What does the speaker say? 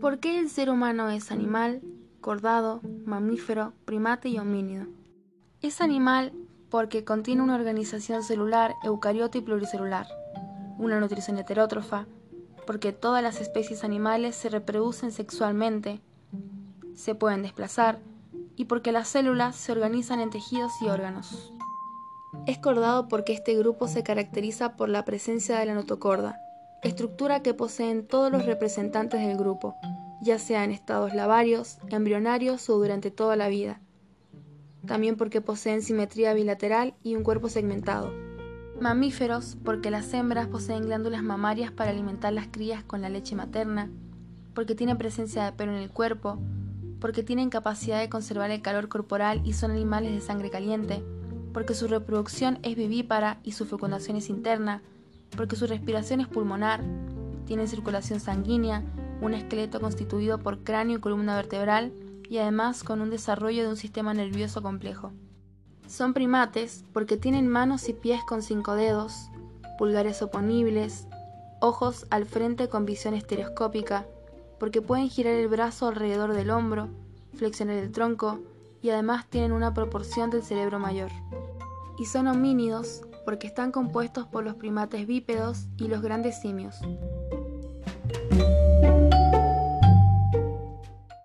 ¿Por qué el ser humano es animal, cordado, mamífero, primate y homínido? Es animal porque contiene una organización celular eucariota y pluricelular, una nutrición heterótrofa, porque todas las especies animales se reproducen sexualmente, se pueden desplazar y porque las células se organizan en tejidos y órganos. Es cordado porque este grupo se caracteriza por la presencia de la notocorda, estructura que poseen todos los representantes del grupo, ya sea en estados lavarios, embrionarios o durante toda la vida. También porque poseen simetría bilateral y un cuerpo segmentado. Mamíferos porque las hembras poseen glándulas mamarias para alimentar las crías con la leche materna, porque tienen presencia de pelo en el cuerpo, porque tienen capacidad de conservar el calor corporal y son animales de sangre caliente, porque su reproducción es vivípara y su fecundación es interna, porque su respiración es pulmonar, tienen circulación sanguínea, un esqueleto constituido por cráneo y columna vertebral y además con un desarrollo de un sistema nervioso complejo. Son primates porque tienen manos y pies con cinco dedos, pulgares oponibles, ojos al frente con visión estereoscópica, porque pueden girar el brazo alrededor del hombro, flexionar el tronco y además tienen una proporción del cerebro mayor. Y son homínidos porque están compuestos por los primates bípedos y los grandes simios.